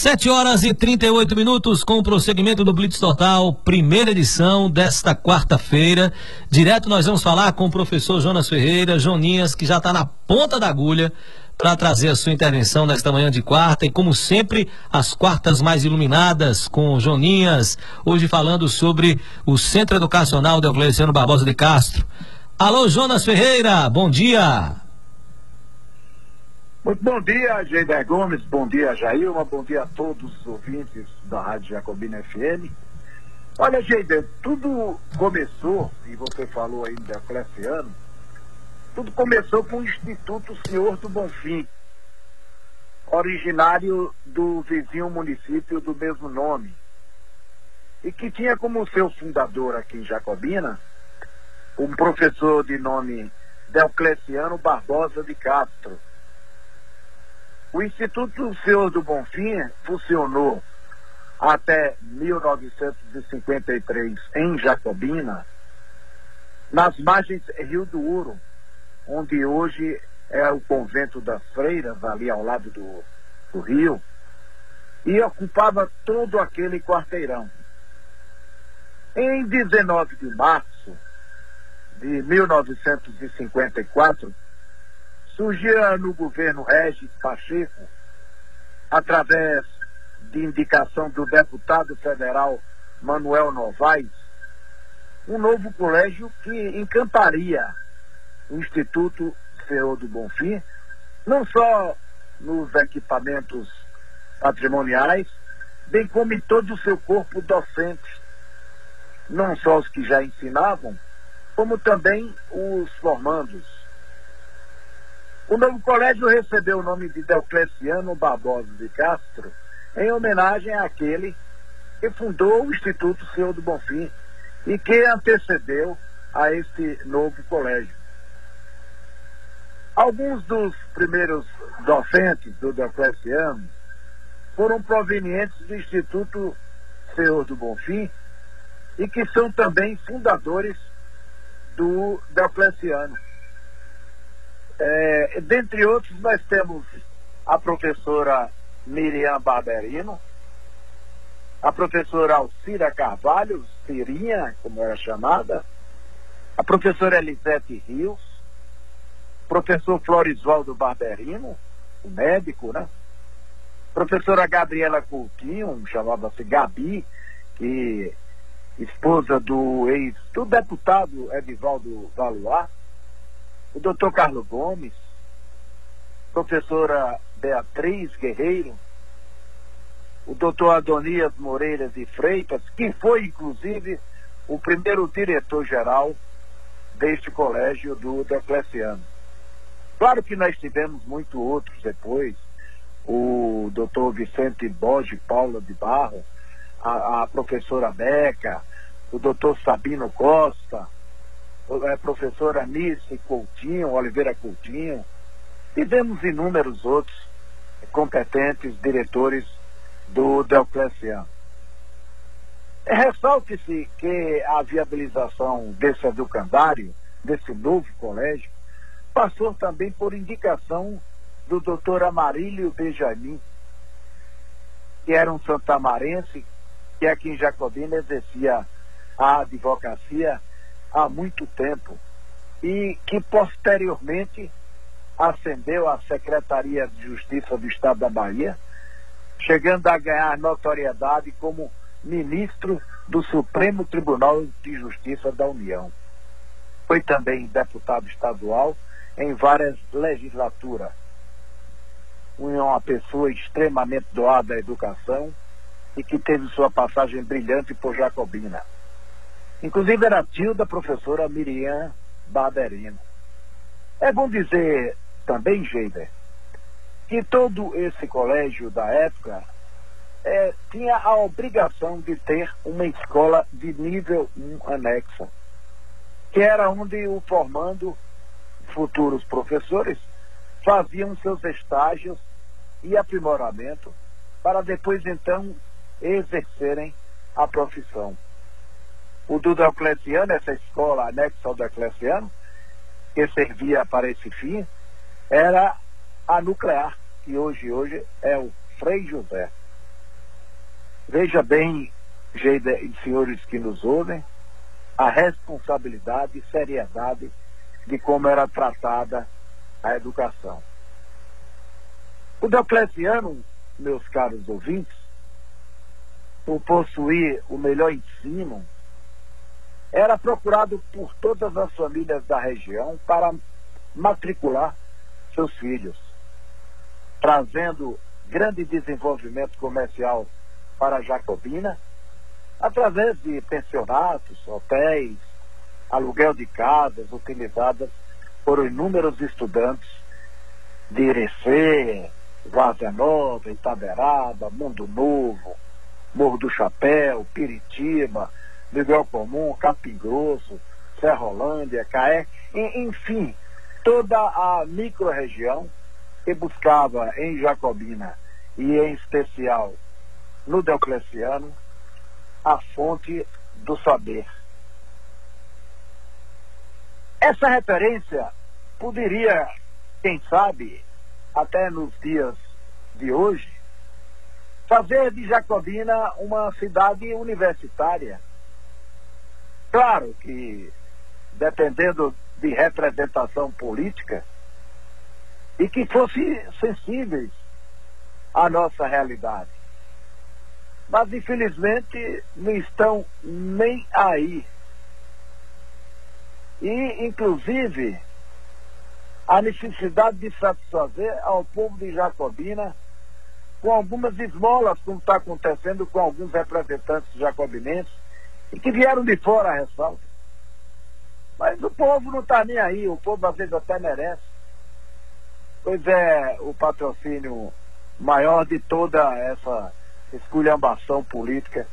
7 horas e 38 minutos com o prosseguimento do Blitz Total, primeira edição desta quarta-feira. Direto nós vamos falar com o professor Jonas Ferreira, Joninhas, que já está na ponta da agulha para trazer a sua intervenção nesta manhã de quarta e como sempre as quartas mais iluminadas com Joninhas, hoje falando sobre o Centro Educacional Deoclesiano Barbosa de Castro. Alô Jonas Ferreira, bom dia. Muito bom dia, Geider Gomes, bom dia, Jailma, bom dia a todos os ouvintes da Rádio Jacobina FM. Olha, Geider, tudo começou, e você falou ainda, Cleciano, tudo começou com o Instituto Senhor do Bonfim, originário do vizinho município do mesmo nome, e que tinha como seu fundador aqui em Jacobina um professor de nome Deocleciano Barbosa de Castro o Instituto Senhor do Bonfim funcionou até 1953 em Jacobina, nas margens Rio do Ouro, onde hoje é o convento das freiras, ali ao lado do, do rio, e ocupava todo aquele quarteirão. Em 19 de março de 1954, surgia no governo Regis Pacheco, através de indicação do deputado federal Manuel Novaes, um novo colégio que encantaria o Instituto Senhor do Bonfim, não só nos equipamentos patrimoniais, bem como em todo o seu corpo docente, não só os que já ensinavam, como também os formandos. O novo colégio recebeu o nome de Deocleciano Barbosa de Castro em homenagem àquele que fundou o Instituto Senhor do Bonfim e que antecedeu a este novo colégio. Alguns dos primeiros docentes do Deocleciano foram provenientes do Instituto Senhor do Bonfim e que são também fundadores do Deocleciano. É, dentre outros, nós temos a professora Miriam Barberino, a professora Alcira Carvalho, Cirinha, como era chamada, a professora Elisete Rios, professor Florisvaldo Barberino, o médico, né? Professora Gabriela Coutinho, chamava-se Gabi, que esposa do ex, do deputado Edivaldo Valuar, o doutor Carlos Gomes, professora Beatriz Guerreiro, o doutor Adonias Moreira de Freitas, que foi inclusive o primeiro diretor-geral deste colégio do Decleciano. Claro que nós tivemos muito outros depois, o doutor Vicente Borges Paula de Barro, a, a professora Beca, o doutor Sabino Costa, a professora Anice Coutinho, Oliveira Coutinho, tivemos inúmeros outros competentes diretores do Deocleciano. Ressalte-se que a viabilização desse educandário, desse novo colégio, passou também por indicação do doutor Amarílio Benjamin, que era um santamarense, que aqui em Jacobina exercia a advocacia há muito tempo e que posteriormente ascendeu à Secretaria de Justiça do Estado da Bahia, chegando a ganhar notoriedade como ministro do Supremo Tribunal de Justiça da União. Foi também deputado estadual em várias legislaturas. Uma pessoa extremamente doada à educação e que teve sua passagem brilhante por Jacobina. Inclusive era tio da professora Miriam Baderino. É bom dizer também, Geider, que todo esse colégio da época é, tinha a obrigação de ter uma escola de nível 1 anexa, que era onde o formando futuros professores faziam seus estágios e aprimoramento para depois então exercerem a profissão o do Diocleciano, essa escola anexa ao Diocleciano, que servia para esse fim, era a nuclear, que hoje, hoje é o Frei José. Veja bem, senhores que nos ouvem, a responsabilidade e seriedade de como era tratada a educação. O Diocleciano, meus caros ouvintes, por possuir o melhor ensino, era procurado por todas as famílias da região para matricular seus filhos, trazendo grande desenvolvimento comercial para Jacobina, através de pensionatos, hotéis, aluguel de casas utilizadas por inúmeros estudantes de Irecê, Várzea Nova, Itaberaba, Mundo Novo, Morro do Chapéu, Piritiba, Miguel Comum, Capim Grosso, Serrolândia, Caé, enfim, toda a micro-região que buscava em Jacobina e em especial no Diocleciano a fonte do saber. Essa referência poderia, quem sabe, até nos dias de hoje, fazer de Jacobina uma cidade universitária. Claro que, dependendo de representação política, e que fosse sensíveis à nossa realidade. Mas, infelizmente, não estão nem aí. E, inclusive, a necessidade de satisfazer ao povo de Jacobina com algumas esmolas, como está acontecendo com alguns representantes jacobinenses, e que vieram de fora a ressalva. Mas o povo não está nem aí, o povo às vezes até merece. Pois é, o patrocínio maior de toda essa esculhambação política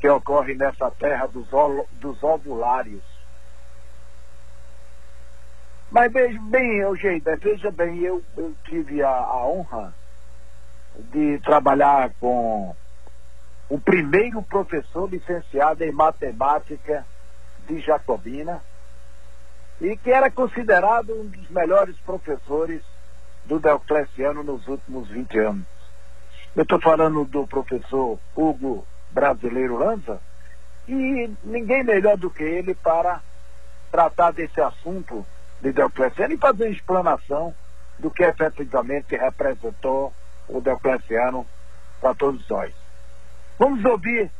que ocorre nessa terra dos, dos ovulários. Mas veja bem, Eugênia, veja bem, eu, eu tive a, a honra de trabalhar com o primeiro professor licenciado em matemática de Jacobina e que era considerado um dos melhores professores do Diocleciano nos últimos 20 anos. Eu estou falando do professor Hugo Brasileiro Lanza e ninguém melhor do que ele para tratar desse assunto de Diocleciano e fazer explanação do que efetivamente representou o Diocleciano para todos nós. Vamos ouvir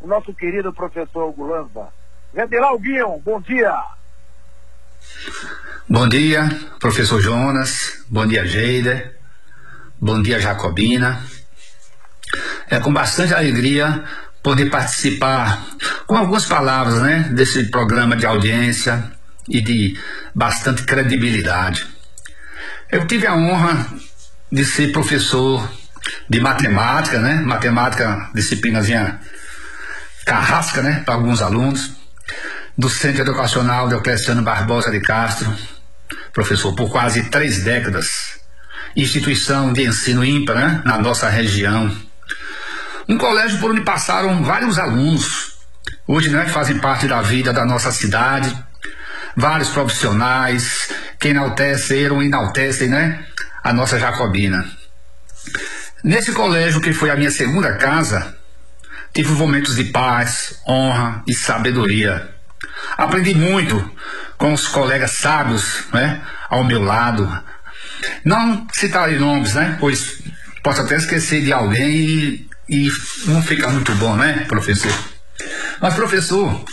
o nosso querido professor Hugo Lanza. Vendelau Guion, bom dia. Bom dia, professor Jonas. Bom dia, Geida. Bom dia, Jacobina. É com bastante alegria poder participar com algumas palavras, né, desse programa de audiência e de bastante credibilidade. Eu tive a honra de ser professor de matemática, né? Matemática, disciplinazinha carrasca, né? Para alguns alunos. Do Centro Educacional Diocleciano Barbosa de Castro, professor por quase três décadas. Instituição de ensino ímpar, né? Na nossa região. Um colégio por onde passaram vários alunos, hoje né, fazem parte da vida da nossa cidade, vários profissionais que enalteceram e enaltecem né, a nossa Jacobina. Nesse colégio, que foi a minha segunda casa, tive momentos de paz, honra e sabedoria. Aprendi muito com os colegas sábios né, ao meu lado. Não citarei nomes, né, pois posso até esquecer de alguém e, e não fica muito bom, né, professor? Mas, professor,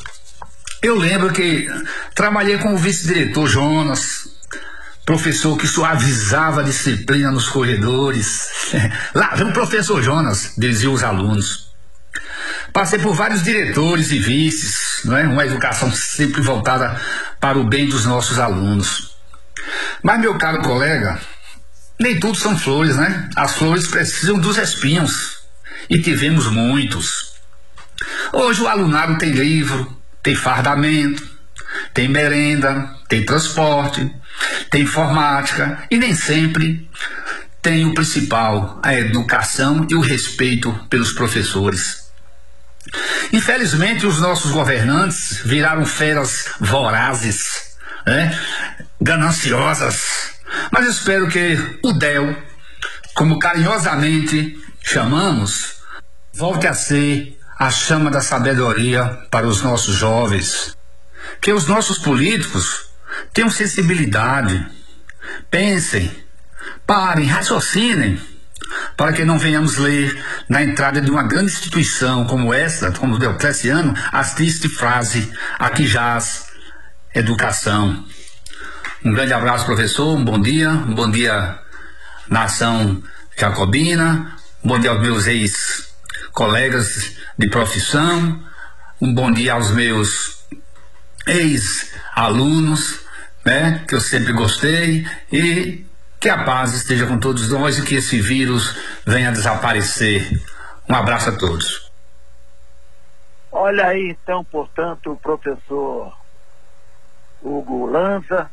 eu lembro que trabalhei com o vice-diretor Jonas, professor que suavizava a disciplina nos corredores. Lá vem o professor Jonas, diziam os alunos. Passei por vários diretores e vices, não é? uma educação sempre voltada para o bem dos nossos alunos. Mas, meu caro colega, nem tudo são flores, né? As flores precisam dos espinhos. E tivemos muitos. Hoje o alunado tem livro, tem fardamento, tem merenda, tem transporte, tem informática e nem sempre tem o principal, a educação e o respeito pelos professores. Infelizmente, os nossos governantes viraram feras vorazes, né? gananciosas. Mas espero que o DEL, como carinhosamente chamamos, volte a ser a chama da sabedoria para os nossos jovens. Que os nossos políticos tenham sensibilidade. Pensem, parem, raciocinem, para que não venhamos ler na entrada de uma grande instituição como essa, como o Diocleciano, a triste frase: aqui jaz educação. Um grande abraço, professor. Um bom dia. Um bom dia, nação jacobina. Um bom dia aos meus ex-colegas de profissão. Um bom dia aos meus ex-alunos, né, que eu sempre gostei. E que a paz esteja com todos nós e que esse vírus venha desaparecer. Um abraço a todos. Olha aí, então, portanto, o professor Hugo Lanza,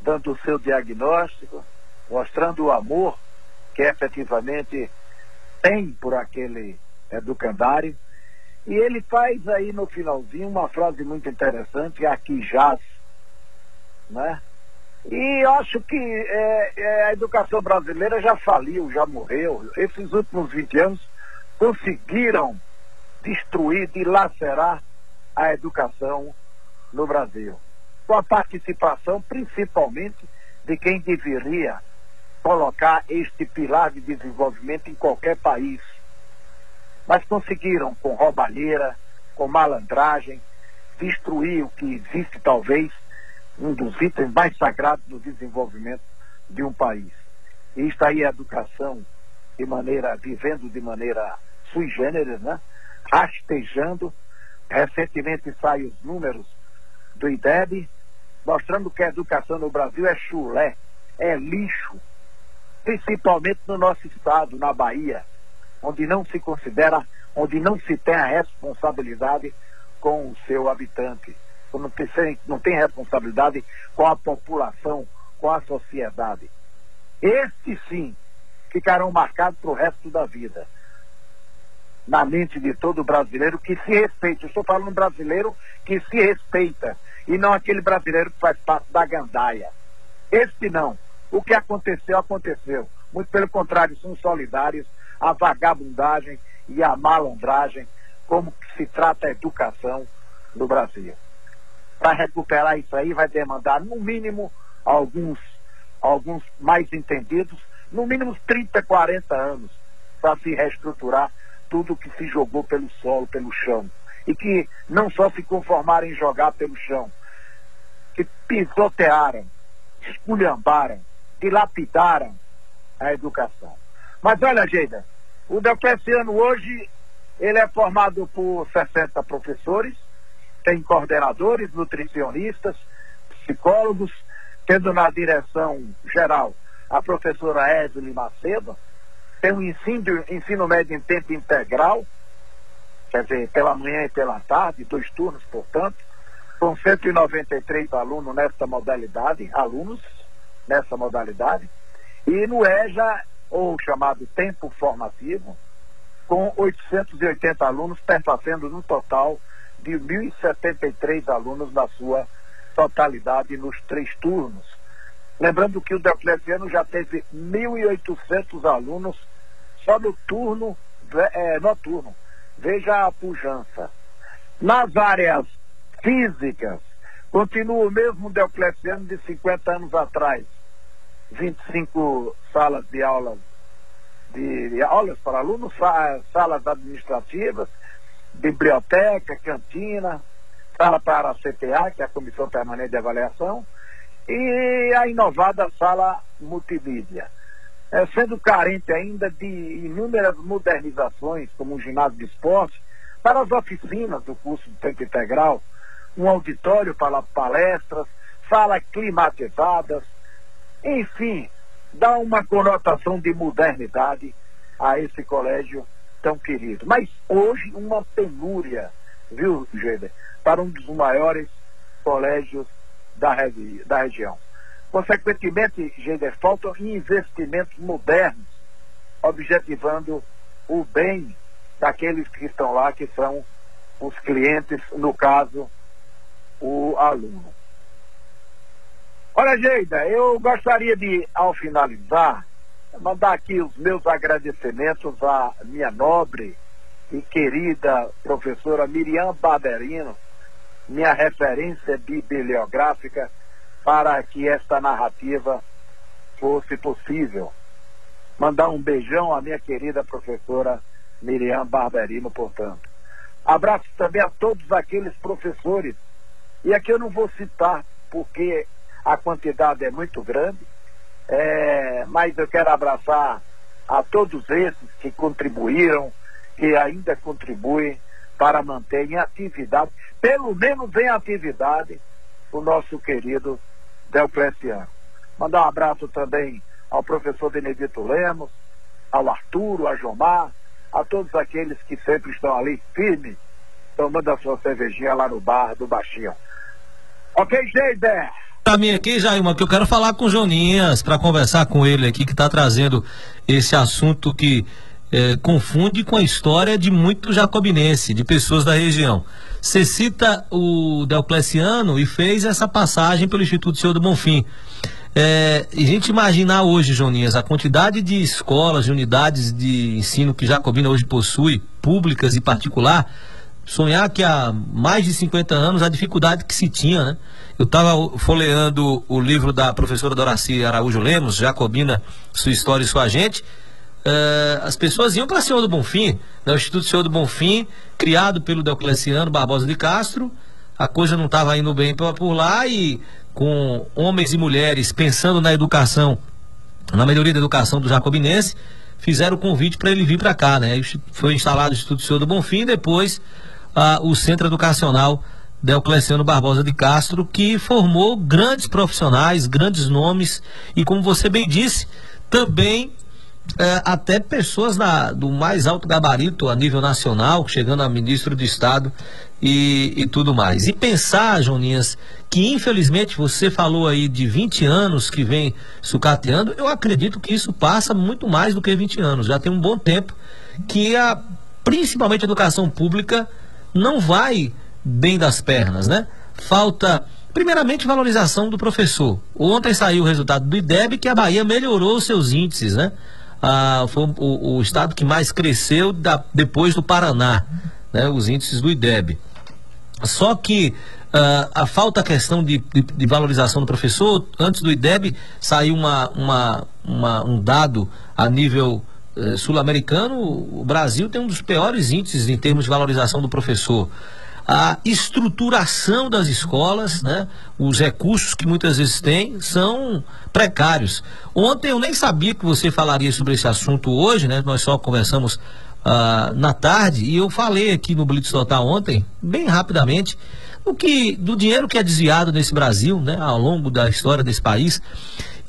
dando o seu diagnóstico, mostrando o amor que efetivamente tem por aquele educandário. E ele faz aí no finalzinho uma frase muito interessante, aqui jaz, né? E acho que é, é, a educação brasileira já faliu, já morreu. Esses últimos 20 anos conseguiram destruir, dilacerar a educação no Brasil com a participação principalmente de quem deveria colocar este pilar de desenvolvimento em qualquer país. Mas conseguiram, com roubalheira, com malandragem, destruir o que existe, talvez, um dos itens mais sagrados do desenvolvimento de um país. E está aí a educação de maneira, vivendo de maneira sui generis, né? Rastejando. Recentemente saem os números do IDEB, mostrando que a educação no Brasil é chulé, é lixo, principalmente no nosso estado, na Bahia, onde não se considera, onde não se tem a responsabilidade com o seu habitante, não tem, não tem responsabilidade com a população, com a sociedade. Estes sim ficarão marcados para o resto da vida. Na mente de todo brasileiro que se respeita. Eu estou falando brasileiro que se respeita, e não aquele brasileiro que faz parte da gandaia. Este não. O que aconteceu, aconteceu. Muito pelo contrário, são solidários à vagabundagem e à malandragem, como se trata a educação no Brasil. Para recuperar isso aí, vai demandar, no mínimo, alguns, alguns mais entendidos, no mínimo 30, 40 anos, para se reestruturar tudo que se jogou pelo solo, pelo chão e que não só se conformaram em jogar pelo chão, que pisotearam, esculhambaram, dilapidaram a educação. Mas olha, Geida, o Delqueciano hoje, ele é formado por 60 professores, tem coordenadores, nutricionistas, psicólogos, tendo na direção geral a professora Evelyn Macedo, tem um ensino, ensino médio em tempo integral, quer dizer, pela manhã e pela tarde, dois turnos, portanto, com 193 alunos nessa modalidade, alunos nessa modalidade, e no EJA, ou chamado tempo formativo, com 880 alunos, pertencendo no total de 1.073 alunos na sua totalidade nos três turnos. Lembrando que o Diocleciano já teve 1.800 alunos só no turno é, noturno. Veja a pujança. Nas áreas físicas, continua o mesmo Diocleciano de 50 anos atrás. 25 salas de aulas, de, de aulas para alunos, salas administrativas, biblioteca, cantina, sala para a CPA, que é a Comissão Permanente de Avaliação, e a inovada sala multimídia. É, sendo carente ainda de inúmeras modernizações, como um ginásio de esporte, para as oficinas do curso de tempo integral, um auditório para palestras, salas climatizadas, enfim, dá uma conotação de modernidade a esse colégio tão querido. Mas hoje uma penúria, viu, Geder, para um dos maiores colégios da, regi da região. Consequentemente, Gender, faltam investimentos modernos, objetivando o bem daqueles que estão lá, que são os clientes, no caso, o aluno. Olha, Geida, eu gostaria de, ao finalizar, mandar aqui os meus agradecimentos à minha nobre e querida professora Miriam Barberino, minha referência bibliográfica para que esta narrativa fosse possível. Mandar um beijão à minha querida professora Miriam Barberino, portanto. Abraço também a todos aqueles professores, e aqui eu não vou citar porque a quantidade é muito grande, é, mas eu quero abraçar a todos esses que contribuíram, que ainda contribuem para manter em atividade, pelo menos em atividade, o nosso querido Delcleciano. Mandar um abraço também ao professor Benedito Lemos, ao Arturo, a Jomar, a todos aqueles que sempre estão ali firmes, tomando a sua cervejinha lá no bar do Baixinho. Ok, Geider? Pra mim aqui, Jailma, que eu quero falar com o Joninhas, para conversar com ele aqui, que está trazendo esse assunto que é, confunde com a história de muito jacobinense, de pessoas da região. Você cita o Delcleciano e fez essa passagem pelo Instituto Senhor do Bonfim. É, a gente imaginar hoje, Joninhas, a quantidade de escolas, de unidades de ensino que Jacobina hoje possui, públicas e particular, sonhar que há mais de 50 anos a dificuldade que se tinha, né? Eu estava folheando o livro da professora Doraci Araújo Lemos, Jacobina, Sua História e Sua Gente. Uh, as pessoas iam para Senhor do Bonfim, né? o Instituto Senhor do Bonfim, criado pelo Deocleciano Barbosa de Castro. A coisa não estava indo bem por lá e com homens e mulheres pensando na educação, na melhoria da educação do jacobinense, fizeram o convite para ele vir para cá, né? Foi instalado o Instituto Senhor do Bonfim, depois ah, o Centro Educacional Deocleciano Barbosa de Castro, que formou grandes profissionais, grandes nomes e, como você bem disse, também é, até pessoas do mais alto gabarito a nível nacional, chegando a ministro do Estado e, e tudo mais. E pensar, Joninhas, que infelizmente você falou aí de 20 anos que vem sucateando, eu acredito que isso passa muito mais do que 20 anos. Já tem um bom tempo que a, principalmente a educação pública não vai bem das pernas, né? Falta Primeiramente, valorização do professor. Ontem saiu o resultado do IDEB que a Bahia melhorou os seus índices, né? ah, foi o, o, estado que mais cresceu da, depois do Paraná, né, os índices do IDEB. Só que ah, a falta a questão de, de, de, valorização do professor, antes do IDEB saiu uma, uma, uma um dado a nível eh, sul-americano, o Brasil tem um dos piores índices em termos de valorização do professor a estruturação das escolas, né? os recursos que muitas vezes têm são precários. Ontem eu nem sabia que você falaria sobre esse assunto hoje, né? nós só conversamos uh, na tarde e eu falei aqui no Blitz Total ontem, bem rapidamente, o que, do dinheiro que é desviado nesse Brasil, né? ao longo da história desse país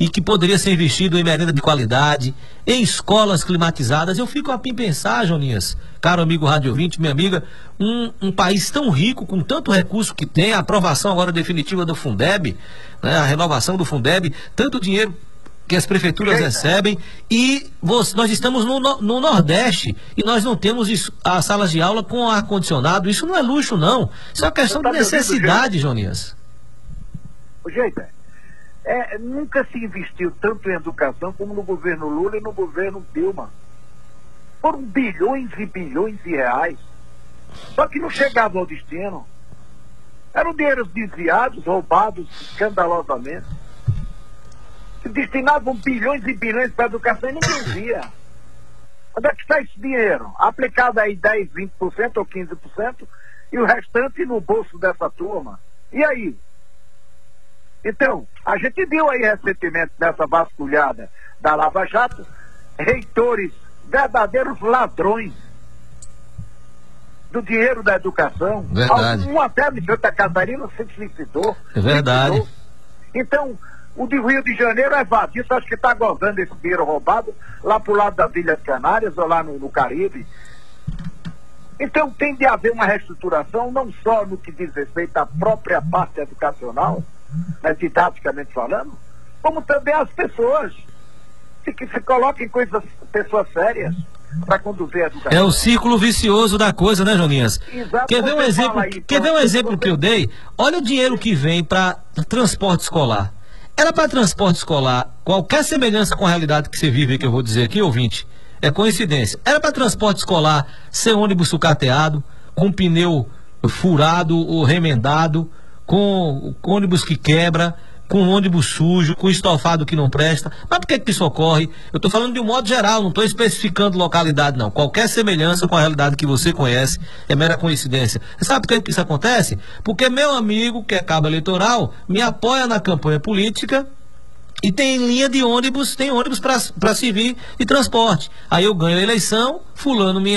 e que poderia ser investido em merenda de qualidade, em escolas climatizadas. Eu fico a pensar, Joninhas, caro amigo Rádio 20, minha amiga, um, um, país tão rico, com tanto recurso que tem, a aprovação agora definitiva do Fundeb, né, a renovação do Fundeb, tanto dinheiro que as prefeituras Eita. recebem e nós estamos no, no, Nordeste e nós não temos isso, as salas de aula com ar-condicionado. Isso não é luxo, não. Isso é uma questão tá de necessidade, Jonias. O jeito é. Nunca se investiu tanto em educação como no governo Lula e no governo Dilma. Foram bilhões e bilhões de reais. Só que não chegavam ao destino. Eram dinheiros desviados, roubados escandalosamente. Se destinavam bilhões e bilhões para a educação e ninguém via. Onde é que está esse dinheiro? Aplicado aí 10, 20% ou 15% e o restante no bolso dessa turma. E aí? Então, a gente viu aí recentemente nessa vasculhada da Lava Jato, reitores, verdadeiros ladrões do dinheiro da educação. Verdade. Um até de Santa Catarina se suicidou. É verdade. Suicidou. Então, o de Rio de Janeiro é vazio, acho que está gozando esse dinheiro roubado lá pro lado das Ilhas Canárias ou lá no, no Caribe. Então tem de haver uma reestruturação, não só no que diz respeito à própria parte educacional, né, didaticamente falando, como também as pessoas que se coloquem coisas, pessoas sérias para conduzir a educação. É o círculo vicioso da coisa, né, Joninhas? Exato, quer ver um exemplo, aí, quer ver um exemplo que eu dei? Olha o dinheiro que vem para transporte escolar. Era para transporte escolar, qualquer semelhança com a realidade que você vive, que eu vou dizer aqui, ouvinte, é coincidência. Era para transporte escolar ser ônibus sucateado, com pneu furado ou remendado, com, ônibus que quebra, com ônibus sujo, com estofado que não presta. Mas por que, que isso ocorre? Eu estou falando de um modo geral, não estou especificando localidade, não. Qualquer semelhança com a realidade que você conhece é mera coincidência. Sabe por que, que isso acontece? Porque meu amigo, que é cabo eleitoral, me apoia na campanha política e tem linha de ônibus, tem ônibus para servir de transporte. Aí eu ganho a eleição, fulano me,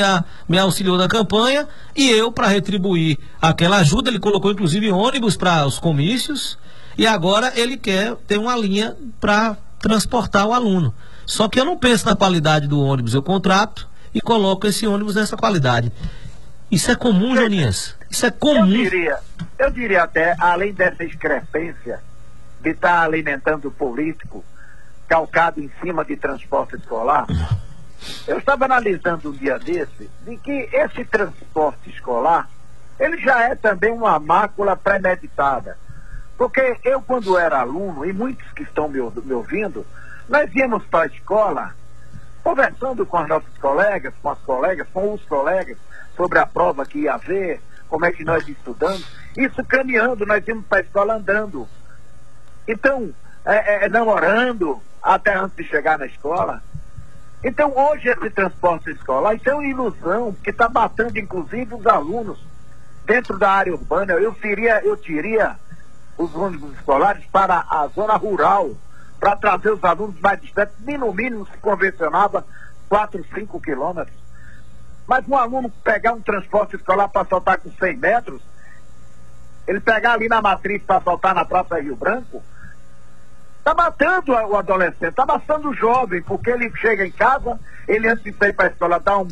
me auxiliou na campanha e eu, para retribuir aquela ajuda, ele colocou inclusive ônibus para os comícios e agora ele quer ter uma linha para transportar o aluno. Só que eu não penso na qualidade do ônibus, eu contrato e coloco esse ônibus nessa qualidade. Isso é comum, Joninhas? Isso é comum. Eu diria, eu diria até, além dessa excrescência de estar alimentando o político calcado em cima de transporte escolar, eu estava analisando um dia desse de que esse transporte escolar ele já é também uma mácula premeditada. Porque eu, quando era aluno, e muitos que estão me, me ouvindo, nós íamos para a escola conversando com os nossos colegas, com as colegas, com os colegas, sobre a prova que ia haver, como é que nós estudamos. Isso caminhando, nós íamos para a escola andando. Então, é, é, namorando até antes de chegar na escola. Então, hoje, esse transporte escolar, isso é uma ilusão, que está batendo, inclusive, os alunos dentro da área urbana. Eu teria, eu teria os ônibus escolares para a zona rural, para trazer os alunos mais distantes, nem no mínimo se convencionava 4, 5 quilômetros. Mas um aluno pegar um transporte escolar para soltar com 100 metros, ele pegar ali na matriz para soltar na Praça Rio Branco, está matando o adolescente, está matando o jovem, porque ele chega em casa, ele antes de sair para a escola dá um,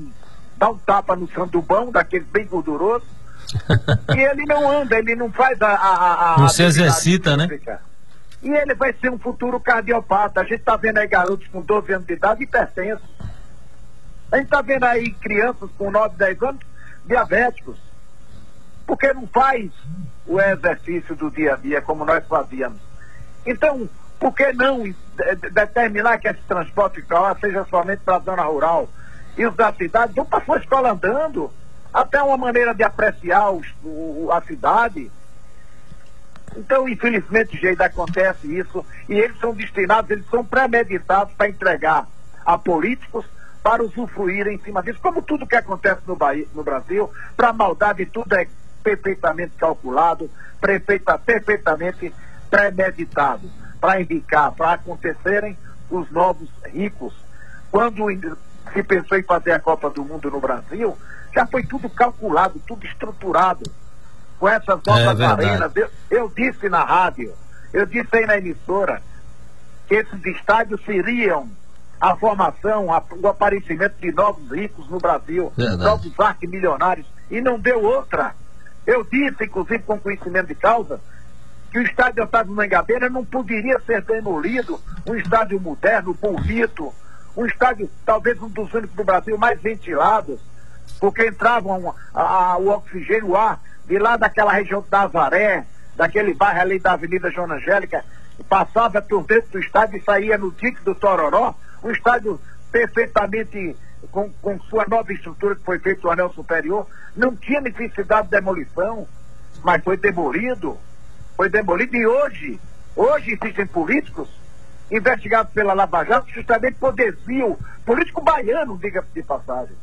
dá um tapa no sandubão, daquele bem gorduroso, e ele não anda, ele não faz a. a, a não se exercita, né? E ele vai ser um futuro cardiopata. A gente está vendo aí garotos com 12 anos de idade hipertensos. A gente está vendo aí crianças com 9, 10 anos diabéticos. Porque não faz o exercício do dia a dia como nós fazíamos. Então, por que não determinar que esse transporte escolar seja somente para a zona rural? E os da cidade vão para sua escola andando até uma maneira de apreciar os, o, a cidade. Então, infelizmente, jeito acontece isso e eles são destinados, eles são premeditados para entregar a políticos para usufruir em cima disso, como tudo que acontece no, Bahia, no Brasil, para maldade tudo é perfeitamente calculado, perfeita, perfeitamente premeditado, para indicar, para acontecerem os novos ricos. Quando se pensou em fazer a Copa do Mundo no Brasil, já foi tudo calculado, tudo estruturado. Com essas novas é arenas. Eu, eu disse na rádio, eu disse aí na emissora, que esses estádios seriam a formação, a, o aparecimento de novos ricos no Brasil, verdade. novos arquimilionários, e não deu outra. Eu disse, inclusive com conhecimento de causa, que o estádio Otávio Mangabeira não poderia ser demolido, um estádio moderno, bonito, um estádio talvez um dos únicos do Brasil mais ventilados, porque entravam a, a, o oxigênio, o ar, de lá daquela região da Azaré, daquele bairro ali da Avenida João Angélica, passava por dentro do estádio e saía no dique do Tororó, um estádio perfeitamente com, com sua nova estrutura que foi feito no anel superior, não tinha necessidade de demolição, mas foi demolido, foi demolido e hoje, hoje existem políticos investigados pela Lava Jato justamente por desvio, político baiano, diga de passagem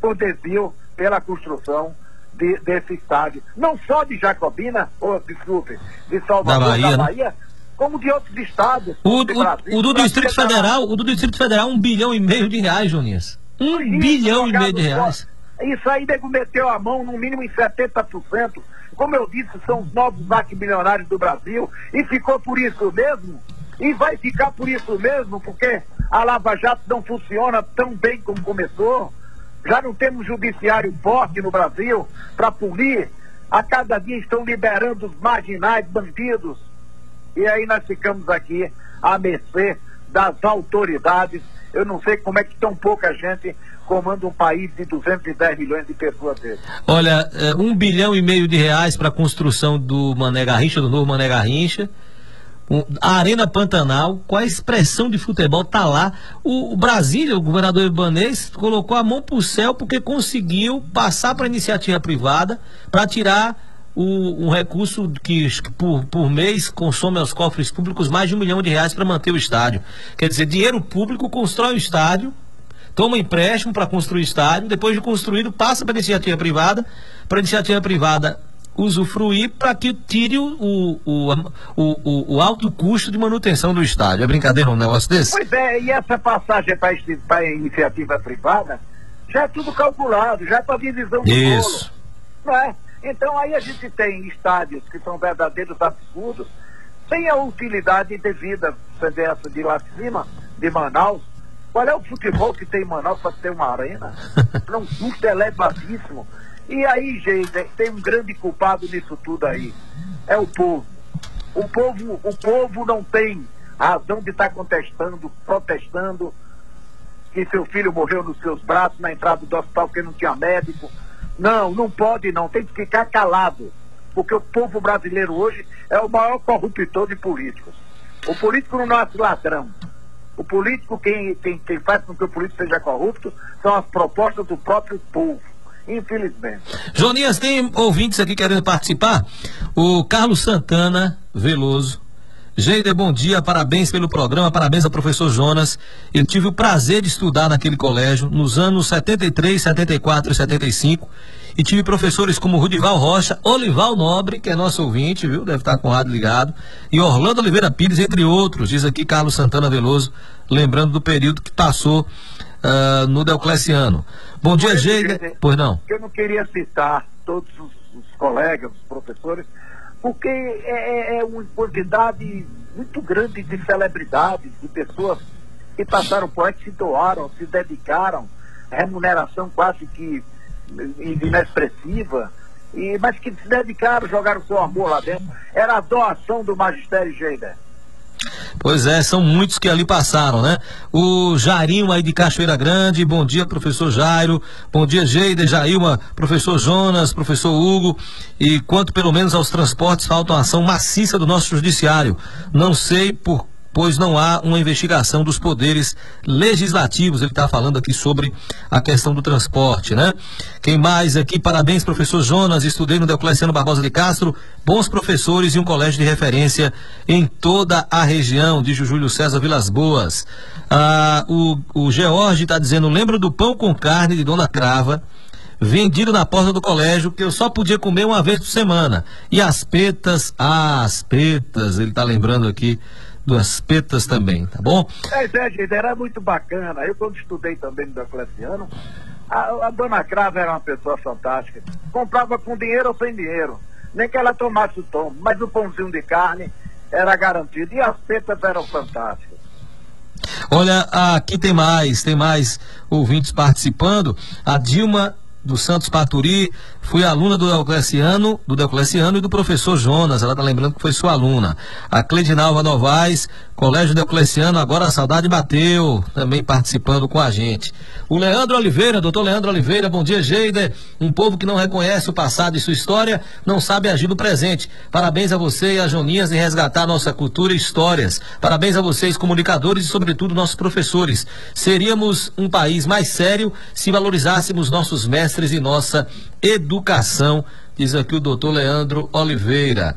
por desvio pela construção de, desse estádio. Não só de Jacobina, ou desculpe, de Salvador, da Bahia, da Bahia né? como de outros estados. O, do, Brasil, o do Distrito Federal, o do Distrito Federal, um bilhão e meio de reais, Junias. Um Isso, bilhão e meio de reais. Isso aí nego meteu a mão no mínimo em 70%. Como eu disse, são os novos milionários do Brasil e ficou por isso mesmo. E vai ficar por isso mesmo, porque a Lava Jato não funciona tão bem como começou. Já não temos judiciário forte no Brasil para punir. A cada dia estão liberando os marginais, bandidos. E aí nós ficamos aqui à mercê das autoridades. Eu não sei como é que tão pouca gente comanda um país de 210 milhões de pessoas dele. Olha, é, um bilhão e meio de reais para a construção do Mané Garrincha, do novo Mané Garrincha. a Arena Pantanal, com a expressão de futebol, tá lá. O, o Brasília, o governador Ibanês, colocou a mão pro céu porque conseguiu passar para iniciativa privada para tirar o, um recurso que por, por mês consome aos cofres públicos mais de um milhão de reais para manter o estádio. Quer dizer, dinheiro público constrói o estádio, toma empréstimo para construir o estádio, depois de construído passa para iniciativa privada, para iniciativa privada usufruir para que tire o, o, o, o, o alto custo de manutenção do estádio. É brincadeira um negócio desse? Pois é, e essa passagem para a iniciativa privada já é tudo calculado, já é para divisão do Isso. Bolo, não é? Então aí a gente tem estádios que são verdadeiros absurdos, sem a utilidade devida, você essa de lá de cima, de Manaus. Qual é o futebol que tem em Manaus para ter uma arena? Não custa elevadíssimo. E aí, gente, tem um grande culpado nisso tudo aí. É o povo. O povo, o povo não tem razão de estar contestando, protestando que seu filho morreu nos seus braços na entrada do hospital porque não tinha médico. Não, não pode não, tem que ficar calado. Porque o povo brasileiro hoje é o maior corruptor de políticos. O político não nasce ladrão. O político, quem, quem, quem faz com que o político seja corrupto, são as propostas do próprio povo infelizmente. Jonias, tem ouvintes aqui querendo participar? O Carlos Santana Veloso. Geida, bom dia, parabéns pelo programa, parabéns ao professor Jonas. Eu tive o prazer de estudar naquele colégio nos anos 73, 74 e 75 e tive professores como Rudival Rocha, Olival Nobre, que é nosso ouvinte, viu? Deve estar com o rádio ligado, e Orlando Oliveira Pires, entre outros, diz aqui Carlos Santana Veloso, lembrando do período que passou uh, no Deocleciano. Bom dia, Geida. Pois não. Eu não queria citar todos os, os colegas, os professores, porque é, é, é uma quantidade muito grande de celebridades, de pessoas que passaram por aí, que se doaram, se dedicaram, remuneração quase que inexpressiva, e, mas que se dedicaram, jogaram seu amor lá dentro. Era a doação do magistério Geider. Pois é, são muitos que ali passaram, né? O Jairinho aí de Cachoeira Grande, bom dia, professor Jairo, bom dia, Geida, Jailma, professor Jonas, professor Hugo, e quanto pelo menos aos transportes, falta uma ação maciça do nosso judiciário. Não sei por pois não há uma investigação dos poderes legislativos. Ele está falando aqui sobre a questão do transporte, né? Quem mais aqui? Parabéns, professor Jonas. Estudei no Deocleciano Barbosa de Castro. Bons professores e um colégio de referência em toda a região, diz o Júlio César Vilas Boas. Ah, o, o George está dizendo: lembro do pão com carne de Dona Crava vendido na porta do colégio que eu só podia comer uma vez por semana. E as petas, ah, as petas, ele está lembrando aqui duas petas também, tá bom? É, é, gente, era muito bacana. Eu, quando estudei também no Diocleciano, a, a dona Crava era uma pessoa fantástica. Comprava com dinheiro ou sem dinheiro. Nem que ela tomasse o tom, mas o pãozinho de carne era garantido. E as petas eram fantásticas. Olha, aqui tem mais, tem mais ouvintes participando. A Dilma do Santos Paturi, fui aluna do Deocleciano, do Deocleciano e do professor Jonas, ela está lembrando que foi sua aluna. A Cledinalva Novaes, Colégio Deocleciano, agora a saudade bateu, também participando com a gente. O Leandro Oliveira, doutor Leandro Oliveira, bom dia, Geida. Um povo que não reconhece o passado e sua história, não sabe agir no presente. Parabéns a você e a Joninhas em resgatar nossa cultura e histórias. Parabéns a vocês, comunicadores e, sobretudo, nossos professores. Seríamos um país mais sério se valorizássemos nossos mestres e nossa educação, diz aqui o doutor Leandro Oliveira.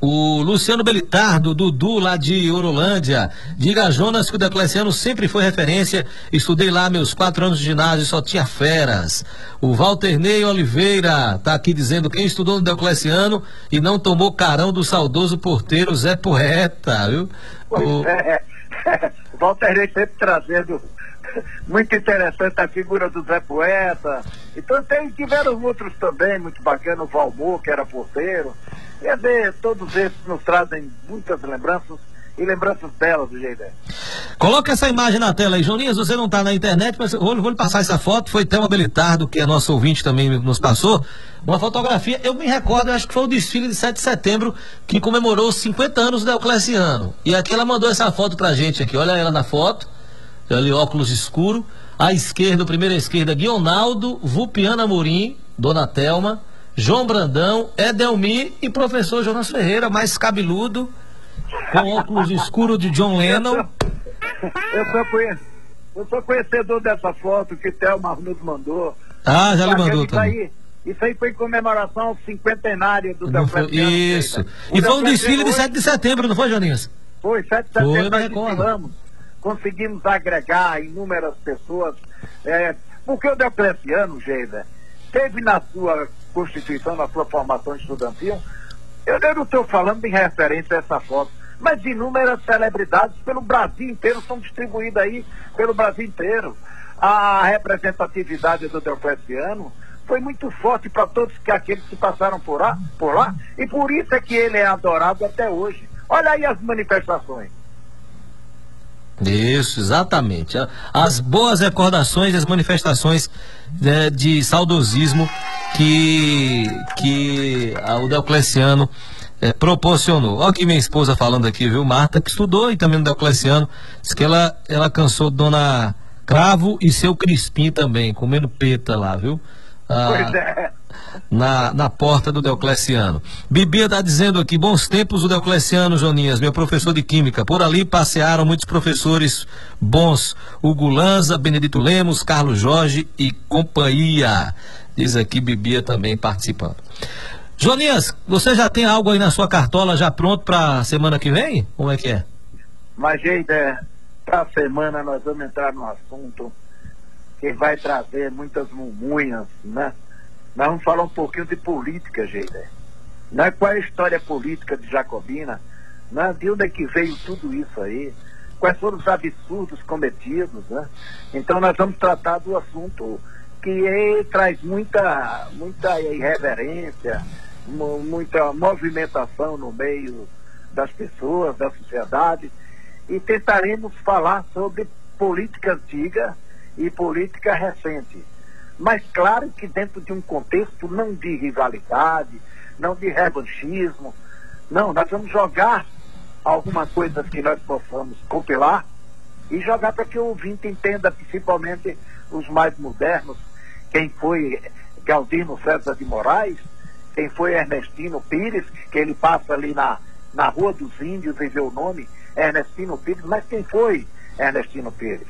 O Luciano Belitardo, Dudu, lá de Orolândia. Diga a Jonas que o Decleciano sempre foi referência. Estudei lá meus quatro anos de ginásio e só tinha feras. O Walter Ney Oliveira tá aqui dizendo quem estudou no Decleciano e não tomou carão do saudoso porteiro Zé Poeta, viu? Pois o... é. Walter Ney sempre trazendo muito interessante a figura do Zé Poeta. Então tem, tiveram outros também, muito bacana, o Valmor, que era porteiro. Quer dizer, todos esses nos trazem muitas lembranças e lembranças belas do jeito Coloca essa imagem na tela aí, Joninhas, você não está na internet, mas eu vou, vou lhe passar essa foto, foi Thelma Belitardo, que é nosso ouvinte também nos passou, uma fotografia, eu me recordo, acho que foi o desfile de 7 de setembro, que comemorou os 50 anos do Euclesiano, e aqui ela mandou essa foto pra gente aqui, olha ela na foto, ali óculos escuro. À esquerda, primeira esquerda, Guionaldo, Vupiana Morim, Dona Telma, João Brandão, Edelmi e professor Jonas Ferreira, mais cabeludo com óculos escuros de John Lennon. Eu sou, eu sou conhecedor dessa foto que Thelma nos mandou. Ah, já lhe mandou isso também. Aí, isso aí foi em comemoração ao cinquentenário do foi- Diocleciano. Isso. O E foi um desfile de hoje- 7 de setembro, não foi, Joninhas? Foi, 7 de Foi, setembro me nós recordo. Conseguimos agregar inúmeras pessoas, é, porque o Diocleciano, Geida, teve na sua constituição, na sua formação estudantil, eu, eu não estou falando em referência a essa foto, mas inúmeras celebridades pelo Brasil inteiro são distribuídas aí pelo Brasil inteiro. A representatividade do Diocleciano foi muito forte para todos que aqueles que passaram por lá, por lá, e por isso é que ele é adorado até hoje. Olha aí as manifestações. Isso, exatamente. As boas recordações e as manifestações né, de saudosismo que, que a- o Diocleciano eh, proporcionou. Olha aqui minha esposa falando aqui, viu? Marta, que estudou e também no Diocleciano, diz que ela, ela cansou Dona Cravo e seu Crispim também, comendo peta lá, viu? Ah, Pois é. Na, na porta do Diocleciano. Bibia está dizendo aqui, bons tempos o Diocleciano, Joninhas, meu professor de Química. Por ali passearam muitos professores bons. Hugo Lanza, Benedito Lemos, Carlos Jorge e companhia. Diz aqui Bibia também participando. Joninhas, você já tem algo aí na sua cartola já pronto para semana que vem? Como é que é? Mas, Geida, para a semana nós vamos entrar num assunto que vai trazer muitas mumunhas, né? Nós vamos falar um pouquinho de política, Geida. Né? Qual é a história política de Jacobina? Né? De onde é que veio tudo isso aí? Quais foram os absurdos cometidos, né? Então nós vamos tratar do assunto que é- traz muita, muita irreverência, mu- muita movimentação no meio das pessoas, da sociedade, e tentaremos falar sobre política antiga e política recente. Mas claro que dentro de um contexto não de rivalidade, não de revanchismo, não, nós vamos jogar alguma coisa que nós possamos compilar e jogar para que o ouvinte entenda, principalmente os mais modernos, quem foi Galdino César de Moraes, quem foi Ernestino Pires, que ele passa ali na, na Rua dos Índios e vê o nome, Ernestino Pires, mas quem foi Ernestino Pires?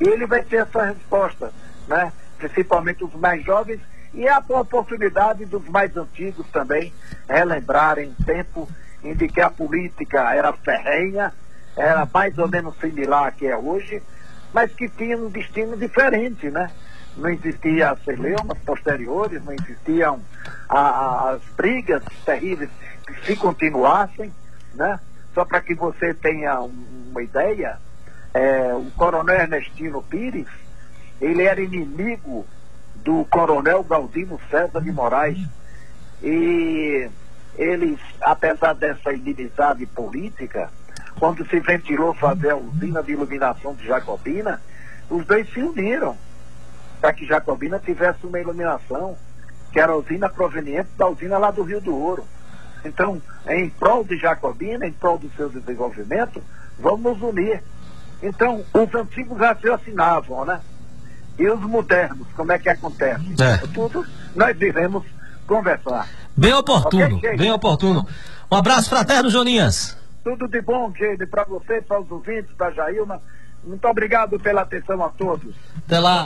E ele vai ter essa resposta, né? Principalmente os mais jovens, e a oportunidade dos mais antigos também relembrarem tempo em que a política era ferrenha, era mais ou menos similar à que é hoje, mas que tinha um destino diferente, né? Não existia as celeumas posteriores, não existiam as brigas terríveis que se continuassem, né? Só para que você tenha um- uma ideia, é, o coronel Ernestino Pires, ele era inimigo do coronel Galdino César de Moraes. E eles, apesar dessa inimizade política, quando se ventilou fazer a usina de iluminação de Jacobina, os dois se uniram para que Jacobina tivesse uma iluminação, que era a usina proveniente da usina lá do Rio do Ouro. Então, em prol de Jacobina, em prol do seu desenvolvimento, vamos nos unir. Então, os antigos raciocinavam, né? E os modernos, como é que acontece? É. Tudo nós devemos conversar. Bem oportuno, Ok, ok. bem oportuno. Um abraço fraterno, Joninhas. Tudo de bom, Geide, para você, para os ouvintes, para Jailma. Muito obrigado pela atenção a todos. Até lá.